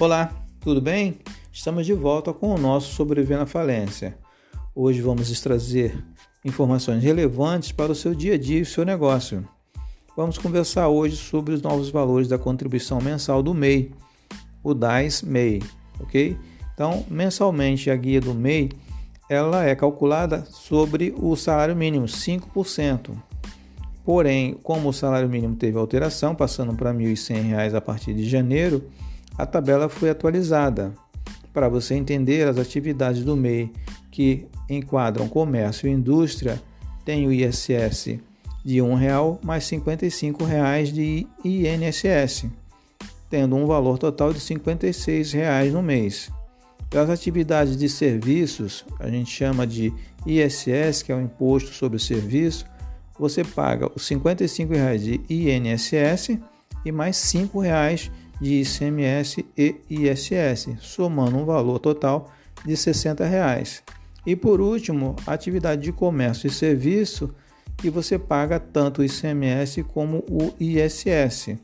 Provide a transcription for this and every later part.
Olá, tudo bem? Estamos de volta com o nosso Sobreviver na Falência. Hoje vamos trazer informações relevantes para o seu dia a dia e o seu negócio. Vamos conversar hoje sobre os novos valores da contribuição mensal do MEI, o DAS MEI, ok? Então, mensalmente a guia do MEI ela é calculada sobre o salário mínimo, 5%. Porém, como o salário mínimo teve alteração, passando para R$ 1.100 a partir de janeiro, a tabela foi atualizada para você entender as atividades do MEI que enquadram comércio e indústria, tem o ISS de R$ real mais 55 reais de INSS, tendo um valor total de 56 reais no mês. As atividades de serviços, a gente chama de ISS, que é o Imposto sobre o Serviço, você paga os 55 reais de INSS e mais 5 reais de ICMS e ISS, somando um valor total de 60 reais. E por último, atividade de comércio e serviço, que você paga tanto o ICMS como o ISS,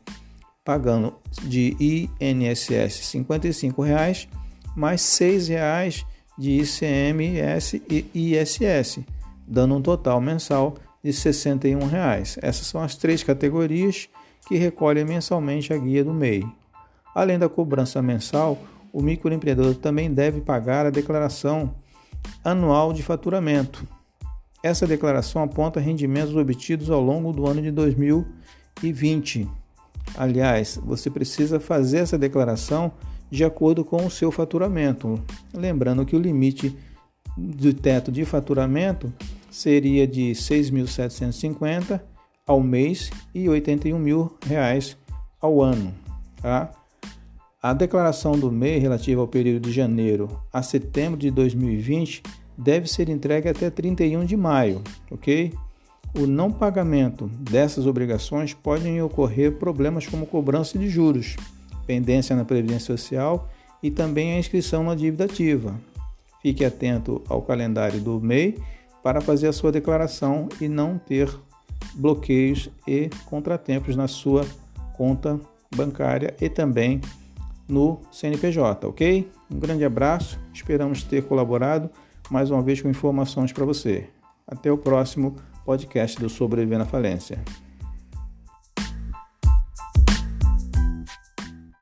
pagando de INSS 55 reais, mais 6 reais de ICMS e ISS, dando um total mensal de 61 reais. Essas são as três categorias que recolhem mensalmente a guia do MEI. Além da cobrança mensal, o microempreendedor também deve pagar a declaração anual de faturamento. Essa declaração aponta rendimentos obtidos ao longo do ano de 2020. Aliás, você precisa fazer essa declaração de acordo com o seu faturamento. Lembrando que o limite do teto de faturamento seria de 6.750 ao mês e 81 mil reais ao ano. Tá? A declaração do MEI relativa ao período de janeiro a setembro de 2020 deve ser entregue até 31 de maio, ok? O não pagamento dessas obrigações podem ocorrer problemas como cobrança de juros, pendência na Previdência Social e também a inscrição na dívida ativa. Fique atento ao calendário do MEI para fazer a sua declaração e não ter bloqueios e contratempos na sua conta bancária e também no CNPJ, ok? Um grande abraço, esperamos ter colaborado mais uma vez com informações para você. Até o próximo podcast do Sobreviver na Falência.